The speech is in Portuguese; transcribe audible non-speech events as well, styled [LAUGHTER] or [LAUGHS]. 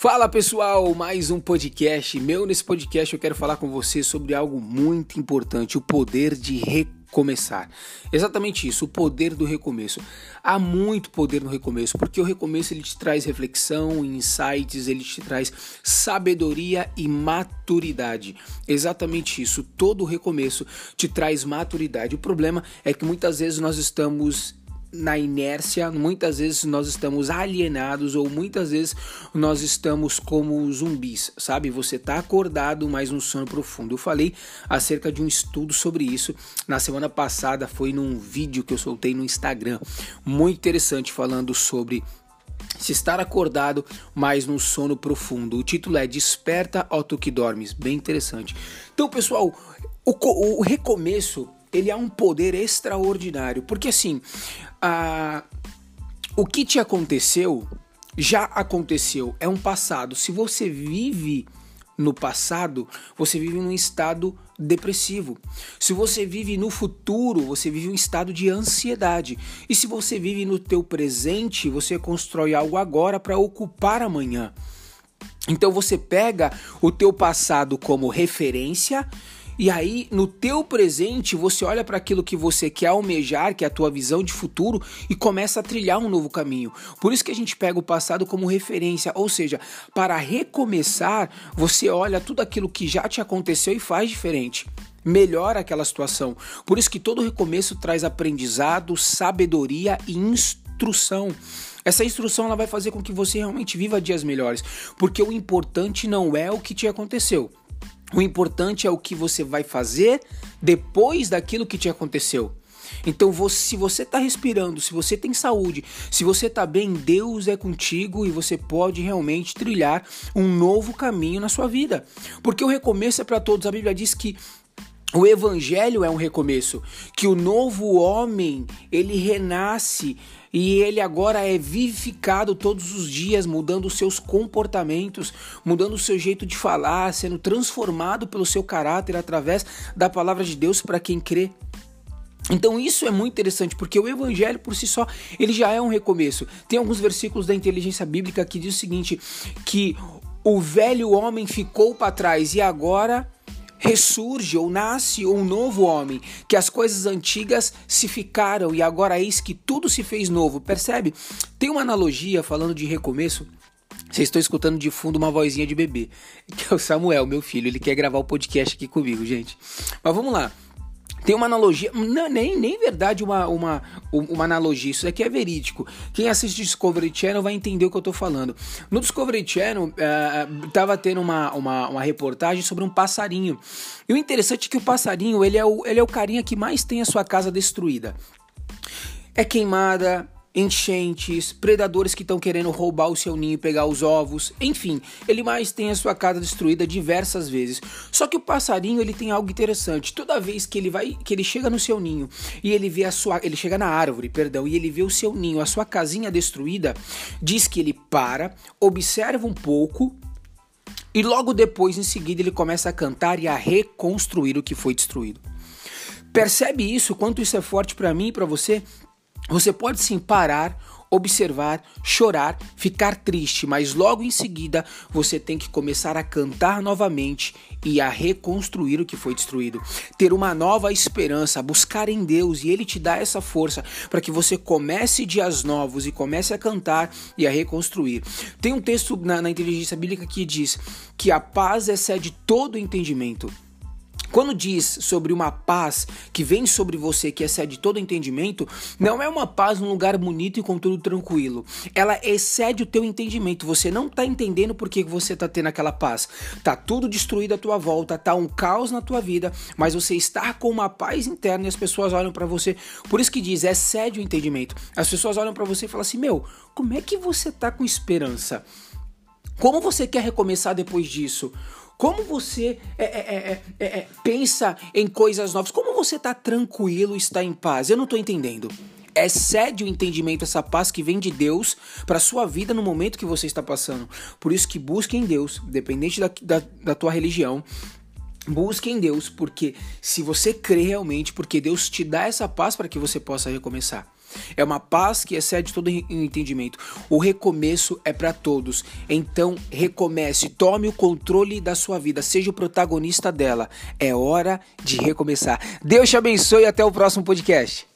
Fala pessoal, mais um podcast meu. Nesse podcast eu quero falar com você sobre algo muito importante: o poder de recomeçar. Exatamente isso, o poder do recomeço. Há muito poder no recomeço, porque o recomeço ele te traz reflexão, insights, ele te traz sabedoria e maturidade. Exatamente isso, todo recomeço te traz maturidade. O problema é que muitas vezes nós estamos na inércia, muitas vezes nós estamos alienados ou muitas vezes nós estamos como zumbis, sabe? Você está acordado, mas um sono profundo. Eu falei acerca de um estudo sobre isso na semana passada, foi num vídeo que eu soltei no Instagram, muito interessante falando sobre se estar acordado, mas num sono profundo. O título é Desperta ao tu que dormes, bem interessante. Então, pessoal, o, o recomeço ele é um poder extraordinário, porque assim, a, o que te aconteceu já aconteceu, é um passado. Se você vive no passado, você vive num estado depressivo. Se você vive no futuro, você vive um estado de ansiedade. E se você vive no teu presente, você constrói algo agora para ocupar amanhã. Então você pega o teu passado como referência e aí, no teu presente, você olha para aquilo que você quer almejar, que é a tua visão de futuro, e começa a trilhar um novo caminho. Por isso que a gente pega o passado como referência, ou seja, para recomeçar, você olha tudo aquilo que já te aconteceu e faz diferente melhora aquela situação. Por isso que todo recomeço traz aprendizado, sabedoria e instrução. Essa instrução ela vai fazer com que você realmente viva dias melhores, porque o importante não é o que te aconteceu, o importante é o que você vai fazer depois daquilo que te aconteceu. Então, se você está respirando, se você tem saúde, se você está bem, Deus é contigo e você pode realmente trilhar um novo caminho na sua vida. Porque o recomeço é para todos. A Bíblia diz que o evangelho é um recomeço, que o novo homem, ele renasce e ele agora é vivificado todos os dias, mudando os seus comportamentos, mudando o seu jeito de falar, sendo transformado pelo seu caráter através da palavra de Deus para quem crê. Então isso é muito interessante, porque o evangelho por si só, ele já é um recomeço. Tem alguns versículos da inteligência bíblica que diz o seguinte, que o velho homem ficou para trás e agora ressurge ou nasce um novo homem, que as coisas antigas se ficaram e agora eis que tudo se fez novo. Percebe? Tem uma analogia falando de recomeço. Vocês estão escutando de fundo uma vozinha de bebê, [LAUGHS] que é o Samuel, meu filho. Ele quer gravar o podcast aqui comigo, gente. Mas vamos lá. Tem uma analogia, não, nem, nem verdade uma, uma, uma analogia, isso aqui é verídico. Quem assiste Discovery Channel vai entender o que eu tô falando. No Discovery Channel, uh, tava tendo uma, uma, uma reportagem sobre um passarinho. E o interessante é que o passarinho, ele é o, ele é o carinha que mais tem a sua casa destruída. É queimada, enchentes, predadores que estão querendo roubar o seu ninho e pegar os ovos, enfim, ele mais tem a sua casa destruída diversas vezes. Só que o passarinho ele tem algo interessante. Toda vez que ele vai, que ele chega no seu ninho e ele vê a sua, ele chega na árvore, perdão, e ele vê o seu ninho, a sua casinha destruída, diz que ele para, observa um pouco e logo depois, em seguida, ele começa a cantar e a reconstruir o que foi destruído. Percebe isso? Quanto isso é forte para mim e para você? Você pode sim parar, observar, chorar, ficar triste, mas logo em seguida você tem que começar a cantar novamente e a reconstruir o que foi destruído. Ter uma nova esperança, buscar em Deus e Ele te dá essa força para que você comece dias novos e comece a cantar e a reconstruir. Tem um texto na, na inteligência bíblica que diz que a paz excede todo entendimento. Quando diz sobre uma paz que vem sobre você, que excede todo entendimento, não é uma paz num lugar bonito e com tudo tranquilo. Ela excede o teu entendimento. Você não tá entendendo por que você tá tendo aquela paz. Tá tudo destruído à tua volta, tá um caos na tua vida, mas você está com uma paz interna e as pessoas olham para você. Por isso que diz, excede o entendimento. As pessoas olham para você e falam assim: "Meu, como é que você tá com esperança? Como você quer recomeçar depois disso? Como você é é, é, é, é, pensa em coisas novas? Como você está tranquilo, está em paz? Eu não estou entendendo. Excede o entendimento essa paz que vem de Deus para sua vida no momento que você está passando. Por isso que busque em Deus, dependente da, da, da tua religião, Busque em Deus, porque se você crê realmente, porque Deus te dá essa paz para que você possa recomeçar. É uma paz que excede todo entendimento. O recomeço é para todos. Então, recomece, tome o controle da sua vida, seja o protagonista dela. É hora de recomeçar. Deus te abençoe e até o próximo podcast.